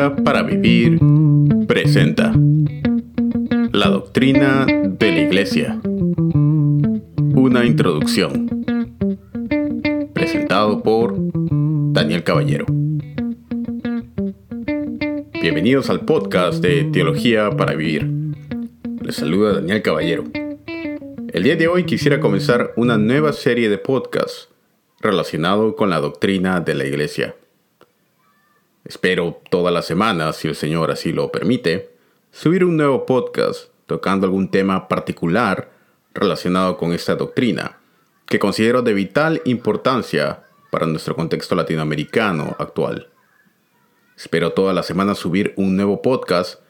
Para Vivir presenta La Doctrina de la Iglesia. Una introducción. Presentado por Daniel Caballero. Bienvenidos al podcast de Teología para Vivir. Les saluda Daniel Caballero. El día de hoy quisiera comenzar una nueva serie de podcasts relacionado con la doctrina de la Iglesia. Espero todas las semanas, si el Señor así lo permite, subir un nuevo podcast tocando algún tema particular relacionado con esta doctrina, que considero de vital importancia para nuestro contexto latinoamericano actual. Espero todas las semanas subir un nuevo podcast,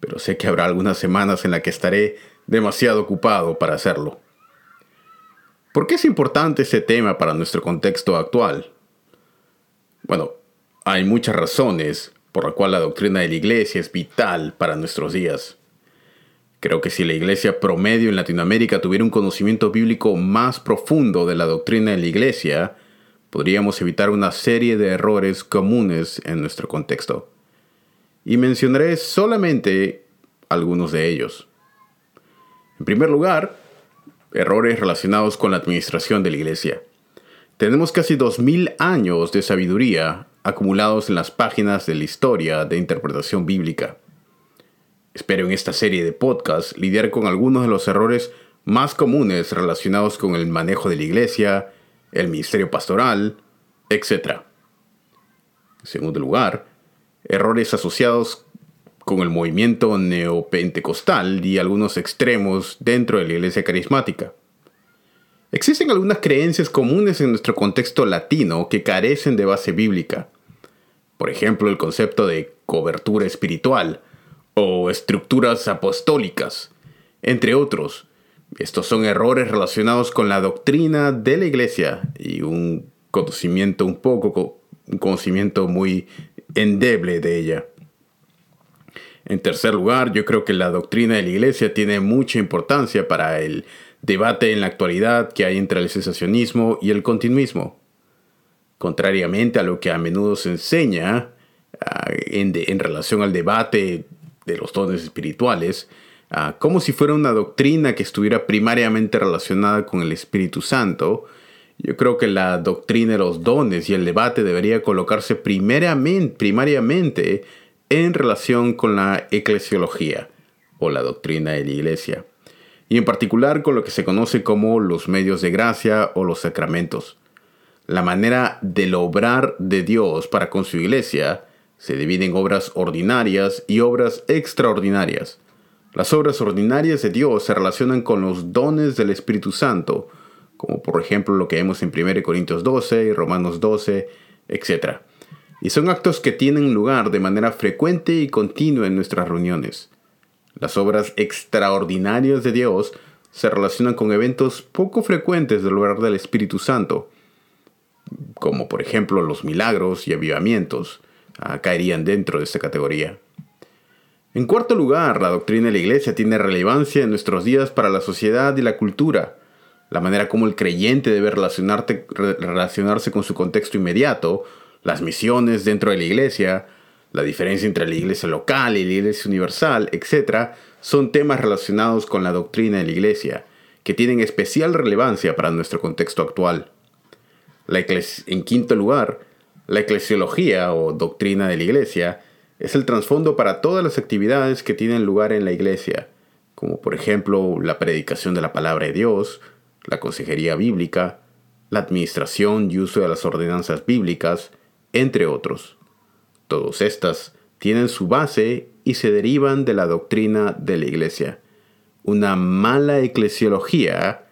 pero sé que habrá algunas semanas en las que estaré demasiado ocupado para hacerlo. ¿Por qué es importante este tema para nuestro contexto actual? Bueno, hay muchas razones por las cuales la doctrina de la iglesia es vital para nuestros días. Creo que si la iglesia promedio en Latinoamérica tuviera un conocimiento bíblico más profundo de la doctrina de la iglesia, podríamos evitar una serie de errores comunes en nuestro contexto. Y mencionaré solamente algunos de ellos. En primer lugar, errores relacionados con la administración de la iglesia. Tenemos casi 2000 años de sabiduría acumulados en las páginas de la historia de interpretación bíblica. Espero en esta serie de podcasts lidiar con algunos de los errores más comunes relacionados con el manejo de la iglesia, el ministerio pastoral, etc. En segundo lugar, errores asociados con el movimiento neopentecostal y algunos extremos dentro de la iglesia carismática. Existen algunas creencias comunes en nuestro contexto latino que carecen de base bíblica. Por ejemplo, el concepto de cobertura espiritual o estructuras apostólicas, entre otros. Estos son errores relacionados con la doctrina de la iglesia y un conocimiento un poco, un conocimiento muy endeble de ella. En tercer lugar, yo creo que la doctrina de la Iglesia tiene mucha importancia para el debate en la actualidad que hay entre el sensacionismo y el continuismo. Contrariamente a lo que a menudo se enseña ah, en, relación al debate de los dones espirituales, ah, como si fuera una doctrina que estuviera primariamente relacionada con el Espíritu Santo, yo creo que la doctrina de los dones y el debate debería colocarse primariamente, primariamente en relación con la eclesiología o la doctrina de la iglesia, y en particular con lo que se conoce como los medios de gracia o los sacramentos. La manera del obrar de Dios para con su iglesia se divide en obras ordinarias y obras extraordinarias. Las obras ordinarias de Dios se relacionan con los dones del Espíritu Santo, como por ejemplo lo que vemos en 1 Corintios 12 y Romanos 12, etc y son actos que tienen lugar de manera frecuente y continua en nuestras reuniones. Las obras extraordinarias de Dios se relacionan con eventos poco frecuentes del lugar del Espíritu Santo, como por ejemplo los milagros y avivamientos, ah, caerían dentro de esta categoría. En cuarto lugar, la doctrina de la Iglesia tiene relevancia en nuestros días para la sociedad y la cultura. La manera como el creyente debe relacionarse con su contexto inmediato las misiones dentro de la iglesia, la diferencia entre la iglesia local y la iglesia universal, etc., son temas relacionados con la doctrina de la iglesia, que tienen especial relevancia para nuestro contexto actual. en quinto lugar, la eclesiología o doctrina de la iglesia es el trasfondo para todas las actividades que tienen lugar en la iglesia, como por ejemplo la predicación de la palabra de Dios, la consejería bíblica, la administración y uso de las ordenanzas bíblicas, entre otros. Todos estas tienen su base y se derivan de la doctrina de la Iglesia. Una mala eclesiología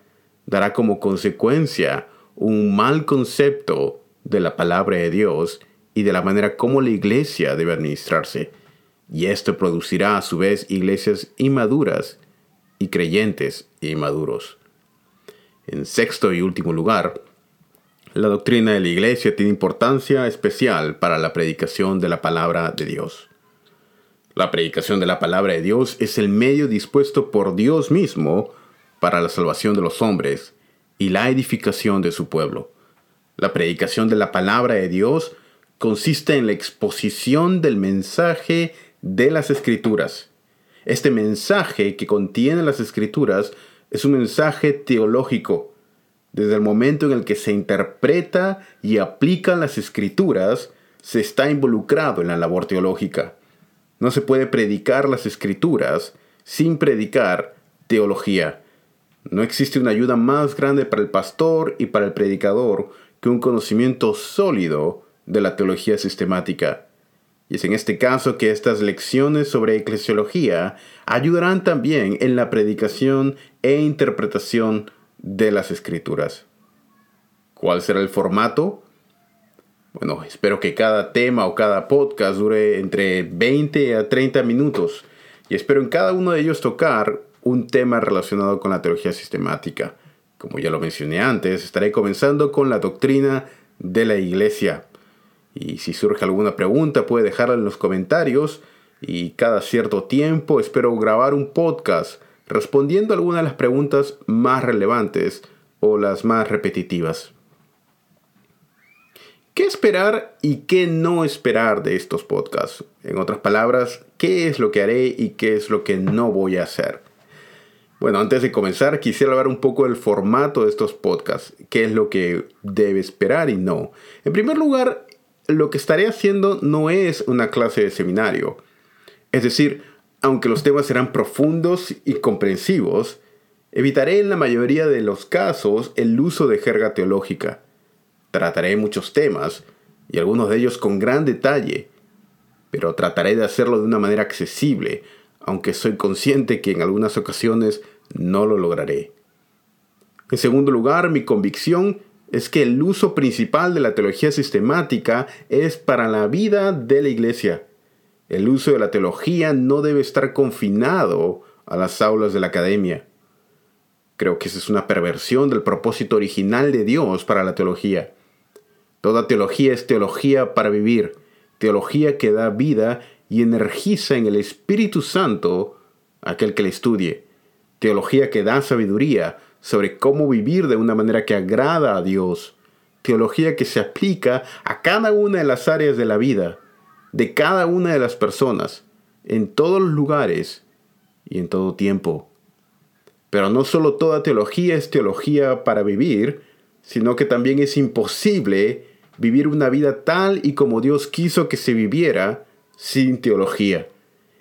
dará como consecuencia un mal concepto de la palabra de Dios y de la manera como la iglesia debe administrarse. Y esto producirá a su vez iglesias inmaduras y creyentes inmaduros. En sexto y último lugar, la doctrina de la Iglesia tiene importancia especial para la predicación de la palabra de Dios. La predicación de la palabra de Dios es el medio dispuesto por Dios mismo para la salvación de los hombres y la edificación de su pueblo. La predicación de la palabra de Dios consiste en la exposición del mensaje de las escrituras. Este mensaje que contiene las escrituras es un mensaje teológico. Desde el momento en el que se interpreta y aplica las escrituras, se está involucrado en la labor teológica. No se puede predicar las escrituras sin predicar teología. No existe una ayuda más grande para el pastor y para el predicador que un conocimiento sólido de la teología sistemática. Y es en este caso que estas lecciones sobre eclesiología ayudarán también en la predicación e interpretación de las escrituras. ¿Cuál será el formato? Bueno, espero que cada tema o cada podcast dure entre 20 a 30 minutos y espero en cada uno de ellos tocar un tema relacionado con la teología sistemática. Como ya lo mencioné antes, estaré comenzando con la doctrina de la iglesia. Y si surge alguna pregunta puede dejarla en los comentarios y cada cierto tiempo espero grabar un podcast respondiendo algunas de las preguntas más relevantes o las más repetitivas. ¿Qué esperar y qué no esperar de estos podcasts? En otras palabras, ¿qué es lo que haré y qué es lo que no voy a hacer? Bueno, antes de comenzar, quisiera hablar un poco del formato de estos podcasts, qué es lo que debe esperar y no. En primer lugar, lo que estaré haciendo no es una clase de seminario. Es decir, aunque los temas serán profundos y comprensivos, evitaré en la mayoría de los casos el uso de jerga teológica. Trataré muchos temas, y algunos de ellos con gran detalle, pero trataré de hacerlo de una manera accesible, aunque soy consciente que en algunas ocasiones no lo lograré. En segundo lugar, mi convicción es que el uso principal de la teología sistemática es para la vida de la iglesia. El uso de la teología no debe estar confinado a las aulas de la academia. Creo que esa es una perversión del propósito original de Dios para la teología. Toda teología es teología para vivir, teología que da vida y energiza en el Espíritu Santo aquel que le estudie. Teología que da sabiduría sobre cómo vivir de una manera que agrada a Dios. Teología que se aplica a cada una de las áreas de la vida, de cada una de las personas, en todos los lugares y en todo tiempo. Pero no solo toda teología es teología para vivir, sino que también es imposible vivir una vida tal y como Dios quiso que se viviera sin teología.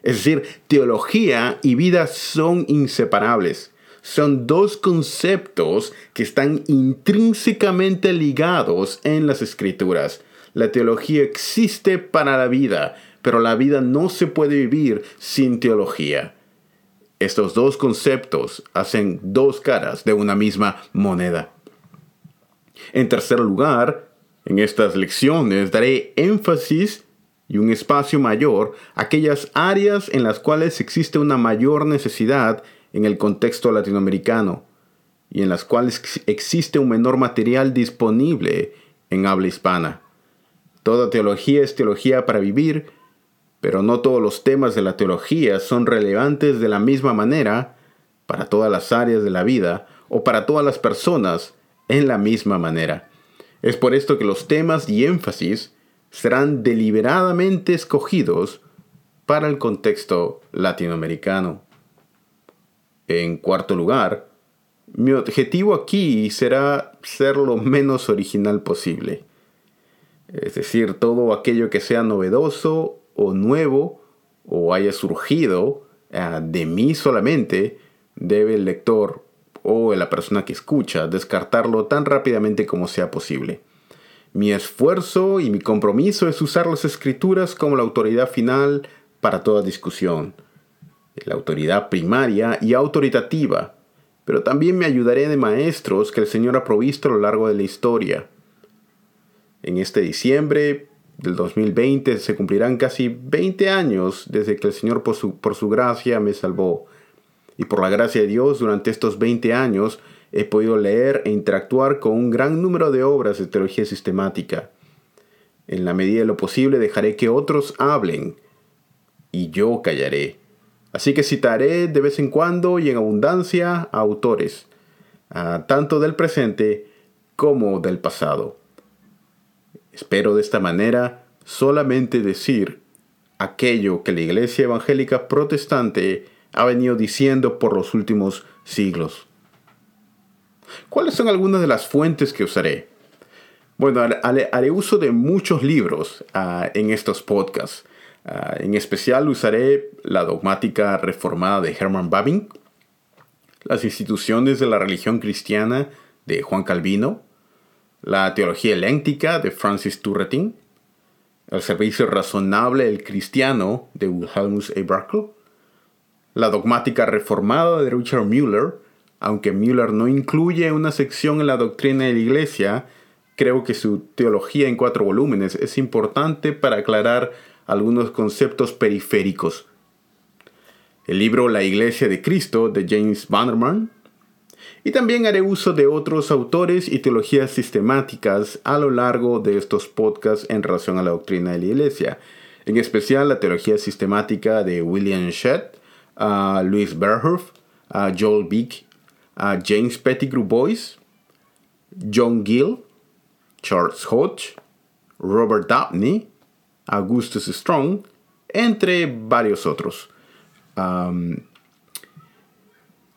Es decir, teología y vida son inseparables. Son dos conceptos que están intrínsecamente ligados en las escrituras. La teología existe para la vida, pero la vida no se puede vivir sin teología. Estos dos conceptos hacen dos caras de una misma moneda. En tercer lugar, en estas lecciones daré énfasis y un espacio mayor aquellas áreas en las cuales existe una mayor necesidad en el contexto latinoamericano y en las cuales existe un menor material disponible en habla hispana. Toda teología es teología para vivir, pero no todos los temas de la teología son relevantes de la misma manera para todas las áreas de la vida o para todas las personas en la misma manera. Es por esto que los temas y énfasis serán deliberadamente escogidos para el contexto latinoamericano. En cuarto lugar, mi objetivo aquí será ser lo menos original posible. Es decir, todo aquello que sea novedoso o nuevo o haya surgido eh, de mí solamente, debe el lector o la persona que escucha descartarlo tan rápidamente como sea posible. Mi esfuerzo y mi compromiso es usar las escrituras como la autoridad final para toda discusión, la autoridad primaria y autoritativa, pero también me ayudaré de maestros que el Señor ha provisto a lo largo de la historia. En este diciembre del 2020 se cumplirán casi 20 años desde que el Señor por su, por su gracia me salvó. Y por la gracia de Dios durante estos 20 años he podido leer e interactuar con un gran número de obras de teología sistemática. En la medida de lo posible dejaré que otros hablen y yo callaré. Así que citaré de vez en cuando y en abundancia a autores, tanto del presente como del pasado. Espero de esta manera solamente decir aquello que la Iglesia Evangélica Protestante ha venido diciendo por los últimos siglos. ¿Cuáles son algunas de las fuentes que usaré? Bueno, haré, uso de muchos libros ah, en estos podcasts. Ah, en especial usaré la dogmática reformada de Hermann Babin, las instituciones de la religión cristiana de Juan Calvino, la teología eléctica de Francis Turretin, el servicio razonable del cristiano de Wilhelmus A. Barkel, la dogmática reformada de Richard Müller, aunque Müller no incluye una sección en la doctrina de la Iglesia, creo que su teología en cuatro volúmenes es importante para aclarar algunos conceptos periféricos. El libro La Iglesia de Cristo de James Bannerman. Y también haré uso de otros autores y teologías sistemáticas a lo largo de estos podcasts en relación a la doctrina de la Iglesia, en especial la teología sistemática de William Shedd, a Louis Berhoff, a Joel Beek, a James Pettigrew Boyce, John Gill, Charles Hodge, Robert Dabney, Augustus Strong, entre varios otros.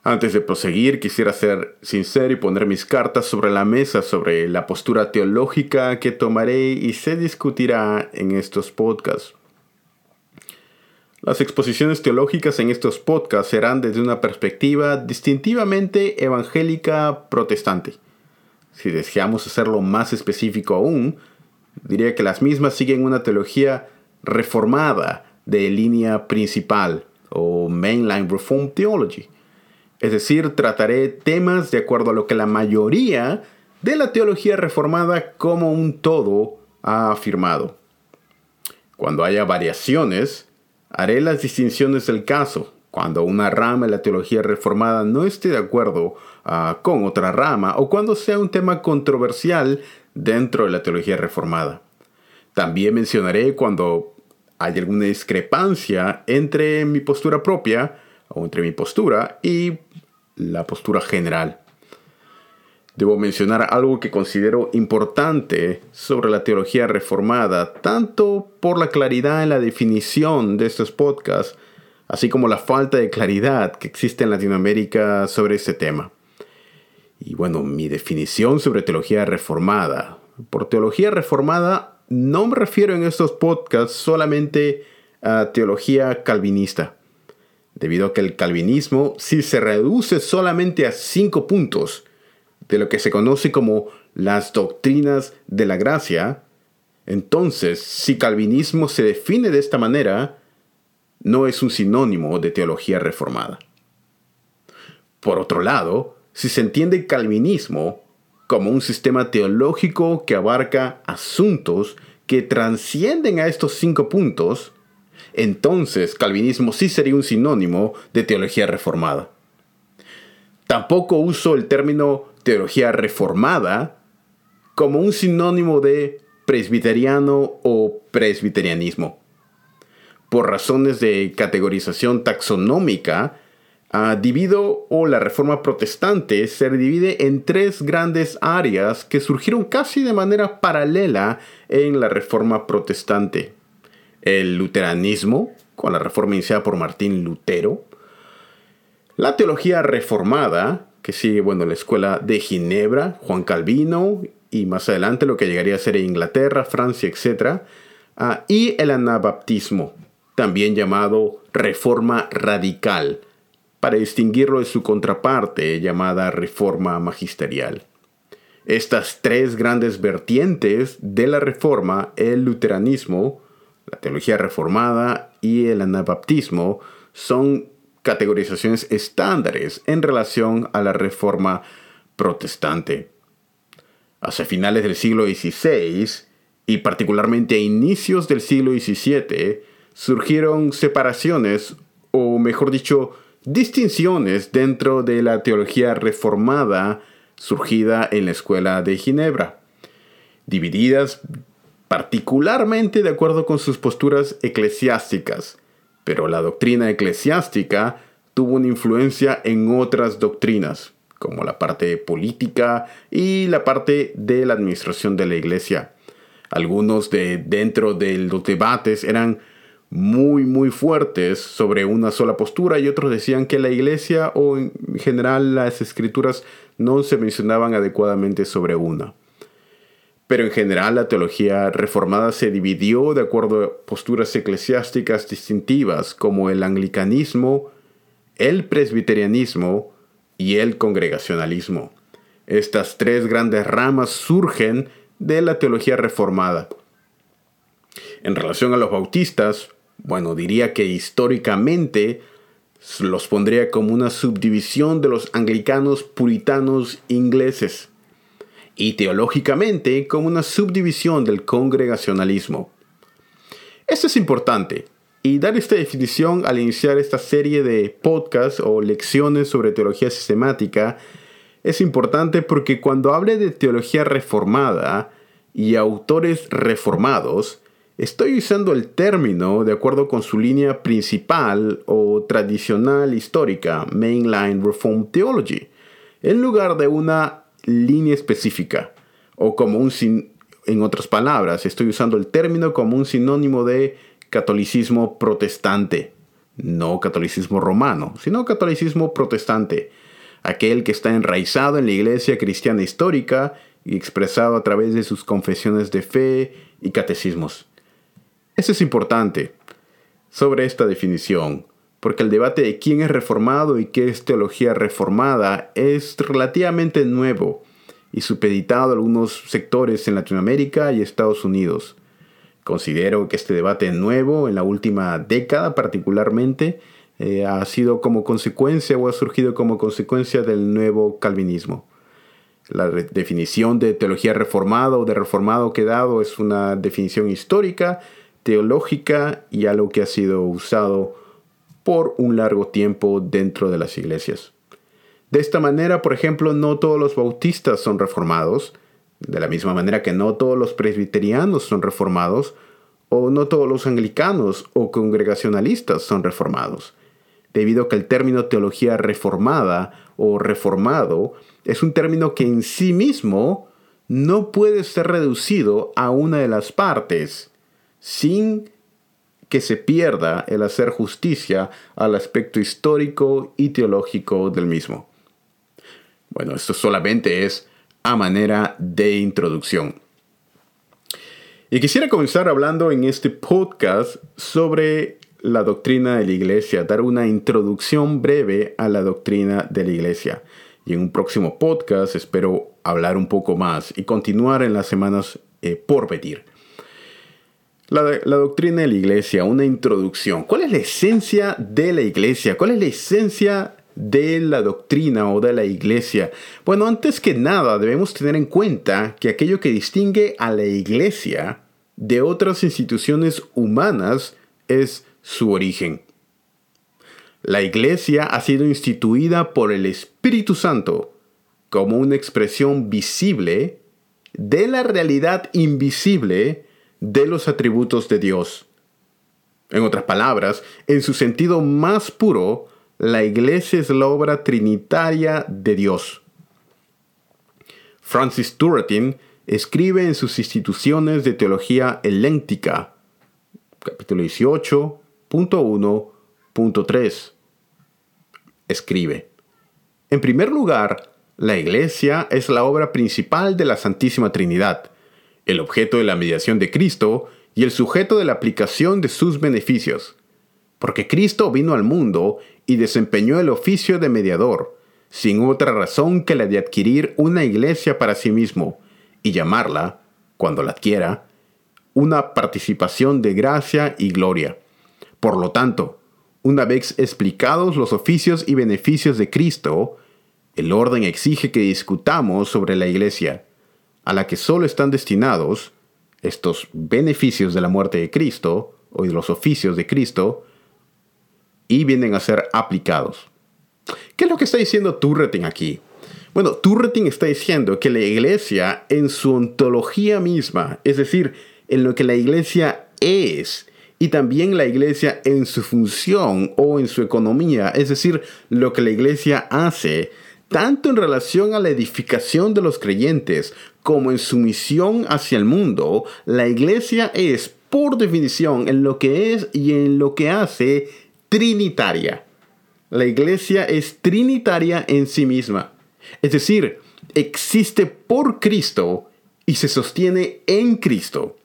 Antes de proseguir, quisiera ser sincero y poner mis cartas sobre la mesa sobre la postura teológica que tomaré y se discutirá en estos podcasts. Las exposiciones teológicas en estos podcasts serán desde una perspectiva distintivamente evangélica protestante. Si deseamos hacerlo más específico aún, diría que las mismas siguen una teología reformada de línea principal o Mainline Reform Theology. Es decir, trataré temas de acuerdo a lo que la mayoría de la teología reformada como un todo ha afirmado. Cuando haya variaciones, Haré las distinciones del caso. Cuando una rama de la teología reformada no esté de acuerdo ah, con otra rama o cuando sea un tema controversial dentro de la teología reformada. También mencionaré cuando hay alguna discrepancia entre mi postura propia o entre mi postura y la postura general. Debo mencionar algo que considero importante sobre la teología reformada, tanto por la claridad en la definición de estos podcasts, así como la falta de claridad que existe en Latinoamérica sobre este tema. Y bueno, mi definición sobre teología reformada. Por teología reformada no me refiero en estos podcasts solamente a teología calvinista, debido a que el calvinismo, si se reduce solamente a cinco puntos, de lo que se conoce como las doctrinas de la gracia, entonces si calvinismo se define de esta manera, no es un sinónimo de teología reformada. Por otro lado, si se entiende calvinismo como un sistema teológico que abarca asuntos que transcienden a estos cinco puntos, entonces calvinismo sí sería un sinónimo de teología reformada. Tampoco uso el término teología reformada como un sinónimo de presbiteriano o presbiterianismo. Por razones de categorización taxonómica, ah, divido o la reforma protestante se divide en tres grandes áreas que surgieron casi de manera paralela en la reforma protestante. El luteranismo, con la reforma iniciada por Martín Lutero, la teología reformada, que sigue, bueno, la escuela de Ginebra, Juan Calvino, y más adelante lo que llegaría a ser Inglaterra, Francia, etc. Ah, y el anabaptismo, también llamado reforma radical, para distinguirlo de su contraparte llamada reforma magisterial. Estas tres grandes vertientes de la reforma, el luteranismo, la teología reformada y el anabaptismo, son categorizaciones estándares en relación a la reforma protestante. Hacia finales del siglo XVI y particularmente a inicios del siglo XVII surgieron separaciones o mejor dicho distinciones dentro de la teología reformada surgida en la escuela de Ginebra, divididas particularmente de acuerdo con sus posturas eclesiásticas, pero la doctrina eclesiástica tuvo una influencia en otras doctrinas, como la parte política y la parte de la administración de la iglesia. Algunos de dentro de los debates eran muy muy fuertes sobre una sola postura y otros decían que la iglesia o en general las escrituras no se mencionaban adecuadamente sobre una. Pero en general la teología reformada se dividió de acuerdo a posturas eclesiásticas distintivas como el anglicanismo, el presbiterianismo y el congregacionalismo. Estas tres grandes ramas surgen de la teología reformada. En relación a los bautistas, bueno, diría que históricamente los pondría como una subdivisión de los anglicanos puritanos ingleses y teológicamente como una subdivisión del congregacionalismo. Esto es importante y dar esta definición al iniciar esta serie de podcasts o lecciones sobre teología sistemática es importante porque cuando hable de teología reformada y autores reformados, Estoy usando el término de acuerdo con su línea principal o tradicional histórica, Mainline Reform Theology, en lugar de una línea específica o como un en otras palabras, estoy usando el término como un sinónimo de catolicismo protestante, no catolicismo romano, sino catolicismo protestante, aquel que está enraizado en la iglesia cristiana histórica y expresado a través de sus confesiones de fe y catecismos. Eso es importante sobre esta definición, porque el debate de quién es reformado y qué es teología reformada es relativamente nuevo y supeditado a algunos sectores en Latinoamérica y Estados Unidos. Considero que este debate nuevo, en la última década particularmente, eh, ha sido como consecuencia o ha surgido como consecuencia del nuevo calvinismo. La definición de teología reformada o de reformado que he dado es una definición histórica teológica y algo que ha sido usado por un largo tiempo dentro de las iglesias. De esta manera, por ejemplo, no todos los bautistas son reformados, de la misma manera que no todos los presbiterianos son reformados, o no todos los anglicanos o congregacionalistas son reformados, debido a que el término teología reformada o reformado es un término que en sí mismo no puede ser reducido a una de las partes, sin que se pierda el hacer justicia al aspecto histórico y teológico del mismo. Bueno, esto solamente es a manera de introducción. Y quisiera comenzar hablando en este podcast sobre la doctrina de la iglesia, dar una introducción breve a la doctrina de la iglesia. Y en un próximo podcast espero hablar un poco más y continuar en las semanas eh, por venir. La, doctrina de la iglesia, una introducción. ¿Cuál es la esencia de la iglesia? ¿Cuál es la esencia de la doctrina o de la iglesia? Bueno, antes que nada debemos tener en cuenta que aquello que distingue a la iglesia de otras instituciones humanas es su origen. La iglesia ha sido instituida por el Espíritu Santo como una expresión visible de la realidad invisible de los atributos de Dios. En otras palabras, en su sentido más puro, la iglesia es la obra trinitaria de Dios. Francis Turretin escribe en sus instituciones de teología heléntica, capítulo 18.1.3. Escribe, en primer lugar, la iglesia es la obra principal de la Santísima Trinidad el objeto de la mediación de Cristo y el sujeto de la aplicación de sus beneficios. Porque Cristo vino al mundo y desempeñó el oficio de mediador, sin otra razón que la de adquirir una iglesia para sí mismo y llamarla, cuando la adquiera, una participación de gracia y gloria. Por lo tanto, una vez explicados los oficios y beneficios de Cristo, el orden exige que discutamos sobre la iglesia a la que solo están destinados estos beneficios de la muerte de Cristo o de los oficios de Cristo y vienen a ser aplicados. ¿Qué es lo que está diciendo Turretin aquí? Bueno, Turretin está diciendo que la iglesia en su ontología misma, es decir, en lo que la iglesia es, y también la iglesia en su función o en su economía, es decir, lo que la iglesia hace, tanto en relación a la edificación de los creyentes como en su misión hacia el mundo, la iglesia es, por definición, en lo que es y en lo que hace, trinitaria. La iglesia es trinitaria en sí misma. Es decir, existe por Cristo y se sostiene en Cristo.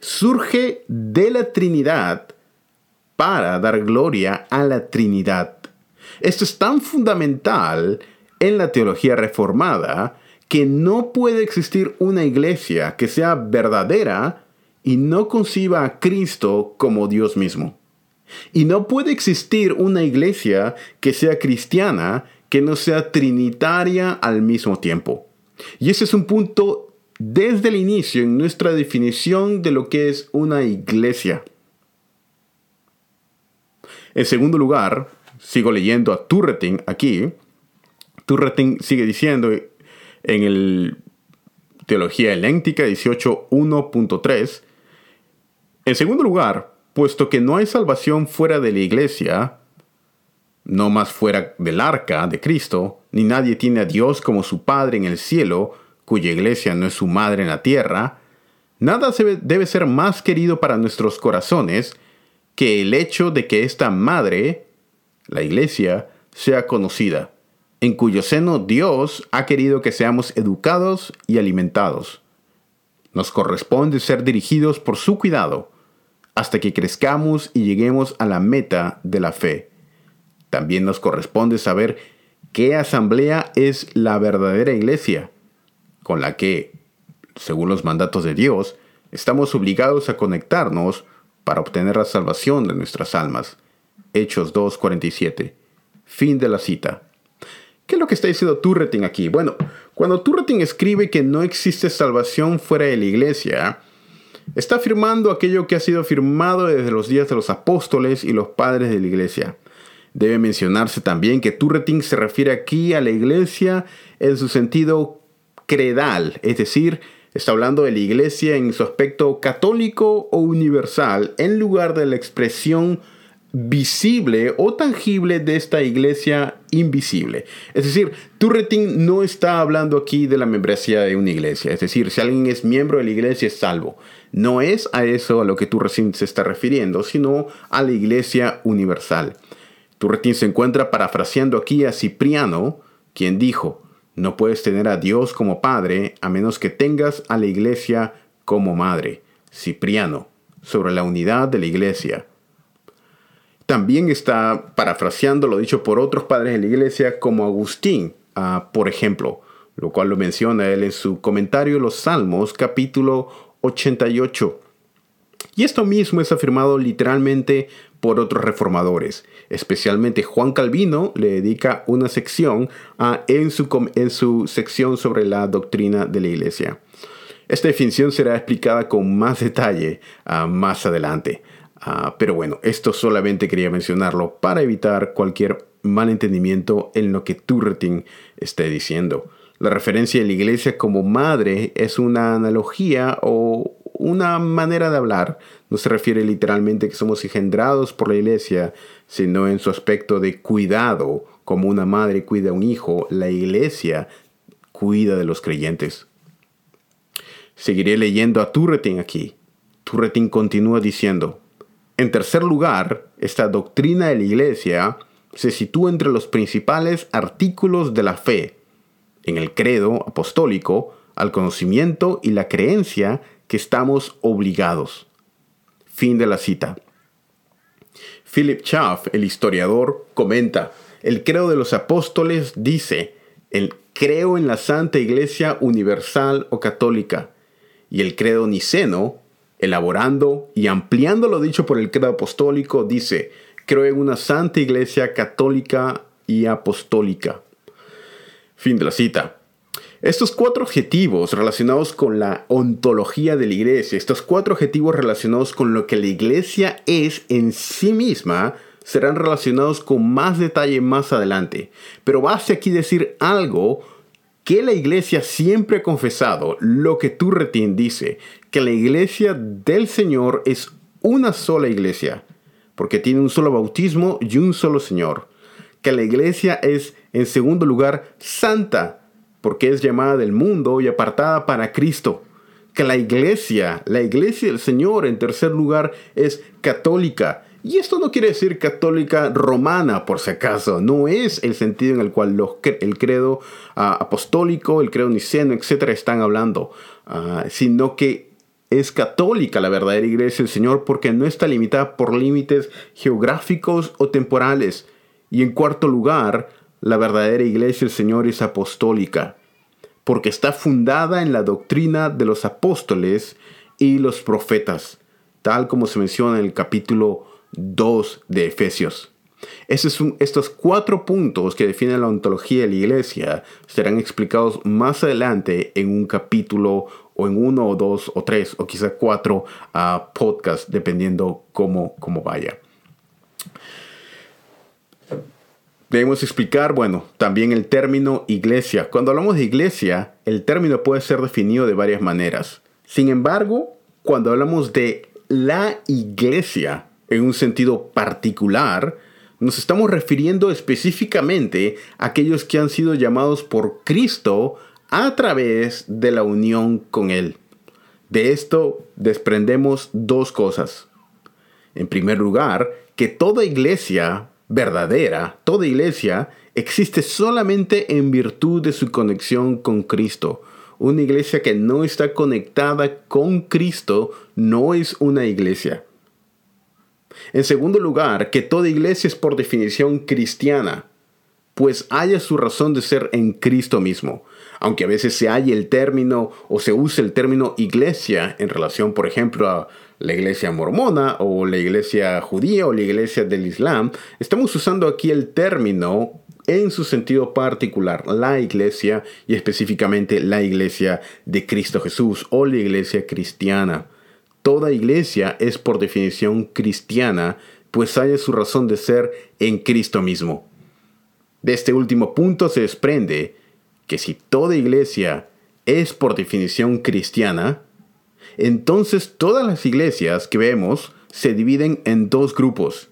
Surge de la Trinidad para dar gloria a la Trinidad. Esto es tan fundamental en la teología reformada que no puede existir una iglesia que sea verdadera y no conciba a Cristo como Dios mismo. Y no puede existir una iglesia que sea cristiana que no sea trinitaria al mismo tiempo. Y ese es un punto desde el inicio en nuestra definición de lo que es una iglesia. En segundo lugar, sigo leyendo a Turretin aquí. Turretin sigue diciendo en el Teología Heléntica 18.1.3. En segundo lugar, puesto que no hay salvación fuera de la iglesia, no más fuera del arca de Cristo, ni nadie tiene a Dios como su Padre en el cielo, cuya iglesia no es su madre en la tierra, nada debe ser más querido para nuestros corazones que el hecho de que esta madre, la iglesia, sea conocida, en cuyo seno Dios ha querido que seamos educados y alimentados. Nos corresponde ser dirigidos por su cuidado hasta que crezcamos y lleguemos a la meta de la fe. También nos corresponde saber qué asamblea es la verdadera iglesia, con la que, según los mandatos de Dios, estamos obligados a conectarnos para obtener la salvación de nuestras almas. Hechos 2.47. Fin de la cita. ¿Qué es lo que está diciendo Turretin aquí? Bueno, cuando Turretin escribe que no existe salvación fuera de la iglesia, está afirmando aquello que ha sido afirmado desde los días de los apóstoles y los padres de la iglesia. Debe mencionarse también que Turretin se refiere aquí a la iglesia en su sentido credal, es decir, Está hablando de la iglesia en su aspecto católico o universal, en lugar de la expresión visible o tangible de esta iglesia invisible. Es decir, Turretin no está hablando aquí de la membresía de una iglesia. Es decir, si alguien es miembro de la iglesia es salvo. No es a eso a lo que Turretin se está refiriendo, sino a la iglesia universal. Turretin se encuentra parafraseando aquí a Cipriano, quien dijo, no puedes tener a Dios como Padre a menos que tengas a la Iglesia como Madre. Cipriano, sobre la unidad de la Iglesia. También está parafraseando lo dicho por otros padres de la Iglesia como Agustín, ah, por ejemplo, lo cual lo menciona él en su comentario Los Salmos capítulo 88. Y esto mismo es afirmado literalmente por otros reformadores. Especialmente Juan Calvino le dedica una sección a, en, su, en su sección sobre la doctrina de la iglesia. Esta definición será explicada con más detalle ah, más adelante. Ah, pero bueno, esto solamente quería mencionarlo para evitar cualquier malentendimiento en lo que Turretin esté diciendo. La referencia de la iglesia como madre es una analogía o una manera de hablar. No se refiere literalmente que somos engendrados por la iglesia, sino en su aspecto de cuidado, como una madre cuida a un hijo, la iglesia cuida de los creyentes. Seguiré leyendo a Turretin aquí. Turretin continúa diciendo, en tercer lugar, esta doctrina de la iglesia se sitúa entre los principales artículos de la fe, en el credo apostólico, al conocimiento y la creencia que estamos obligados. Fin de la cita. Philip Schaff, el historiador, comenta, el credo de los apóstoles dice, el creo en la Santa Iglesia Universal o Católica, y el credo niceno, elaborando y ampliando lo dicho por el credo apostólico, dice, creo en una Santa Iglesia Católica y Apostólica. Fin de la cita. Estos cuatro objetivos relacionados con la ontología de la iglesia, estos cuatro objetivos relacionados con lo que la iglesia es en sí misma, serán relacionados con más detalle más adelante. Pero basta aquí decir algo que la iglesia siempre ha confesado, lo que tú Retín dice, que la iglesia del Señor es una sola iglesia, porque tiene un solo bautismo y un solo Señor. Que la iglesia es, en segundo lugar, santa, porque es llamada del mundo y apartada para Cristo. Que la iglesia, la iglesia del Señor, en tercer lugar, es católica. Y esto no quiere decir católica romana, por si acaso. No es el sentido en el cual los, el credo ah, apostólico, el credo niceno, etcétera, están hablando. Ah, sino que es católica la verdadera iglesia del Señor porque no está limitada por límites geográficos o temporales. Y en cuarto lugar, la verdadera iglesia del Señor es apostólica porque está fundada en la doctrina de los apóstoles y los profetas, tal como se menciona en el capítulo 2 de Efesios. estos cuatro puntos que definen la ontología de la iglesia serán explicados más adelante en un capítulo o en uno o dos o tres o quizá cuatro podcasts, dependiendo cómo, cómo vaya. Debemos explicar, bueno, también el término iglesia. Cuando hablamos de iglesia, el término puede ser definido de varias maneras. Sin embargo, cuando hablamos de la iglesia en un sentido particular, nos estamos refiriendo específicamente a aquellos que han sido llamados por Cristo a través de la unión con Él. De esto desprendemos dos cosas. En primer lugar, que toda iglesia verdadera, toda iglesia, existe solamente en virtud de su conexión con Cristo. Una iglesia que no está conectada con Cristo no es una iglesia. En segundo lugar, que toda iglesia es por definición cristiana, pues haya su razón de ser en Cristo mismo. Aunque a veces se halle el término o se use el término iglesia en relación, por ejemplo, a la iglesia mormona o la iglesia judía o la iglesia del Islam, estamos usando aquí el término en su sentido particular, la iglesia y específicamente la iglesia de Cristo Jesús o la iglesia cristiana. Toda iglesia es por definición cristiana, pues haya su razón de ser en Cristo mismo. De este último punto se desprende que si toda iglesia es por definición cristiana, entonces todas las iglesias que vemos se dividen en dos grupos,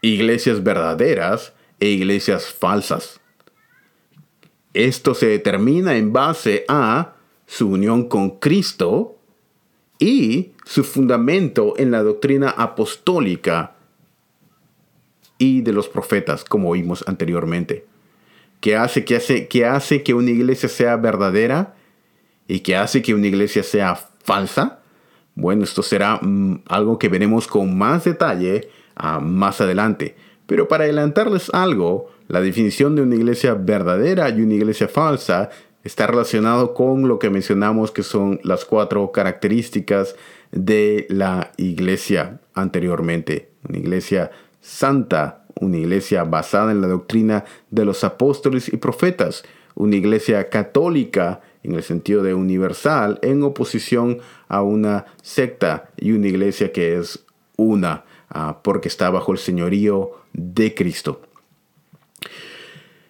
iglesias verdaderas e iglesias falsas. Esto se determina en base a su unión con Cristo y su fundamento en la doctrina apostólica y de los profetas, como vimos anteriormente. Que hace que, hace, que hace que una iglesia sea verdadera y que hace que una iglesia sea falsa? Bueno, esto será mm, algo que veremos con más detalle ah, más adelante. Pero para adelantarles algo, la definición de una iglesia verdadera y una iglesia falsa está relacionado con lo que mencionamos que son las cuatro características de la iglesia anteriormente. Una iglesia santa, una iglesia basada en la doctrina de los apóstoles y profetas, una iglesia católica en el sentido de universal, en oposición a una secta y una iglesia que es una, ah, porque está bajo el señorío de Cristo.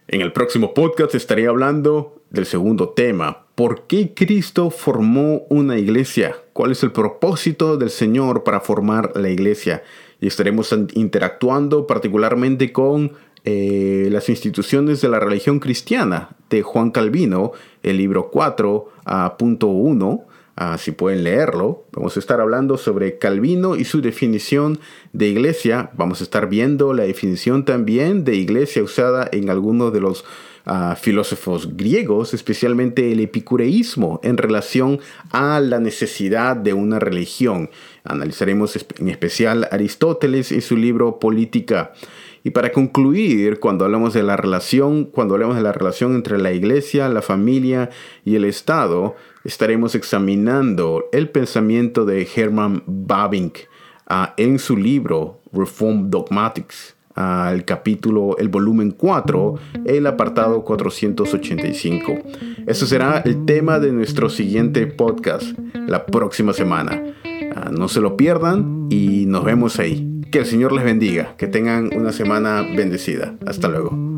En el próximo podcast estaré hablando del segundo tema. ¿Por qué Cristo formó una iglesia? ¿Cuál es el propósito del Señor para formar la iglesia? Y estaremos interactuando particularmente con eh, las instituciones de la religión cristiana de Juan Calvino, el libro 4.1. Ah, si pueden leerlo, vamos a estar hablando sobre Calvino y su definición de iglesia. Vamos a estar viendo la definición también de iglesia usada en algunos de los filósofos griegos, especialmente el epicureísmo en relación a la necesidad de una religión. Analizaremos en especial Aristóteles y su libro Política. Y para concluir, cuando hablamos de la relación, cuando hablamos de la relación entre la iglesia, la familia y el Estado, estaremos examinando el pensamiento de Herman Babink ah, en su libro Reform Dogmatics, el capítulo, el volumen 4, el apartado 485. Eso será el tema de nuestro siguiente podcast la próxima semana. Ah, no se lo pierdan y nos vemos ahí. Que el Señor les bendiga. Que tengan una semana bendecida. Hasta luego.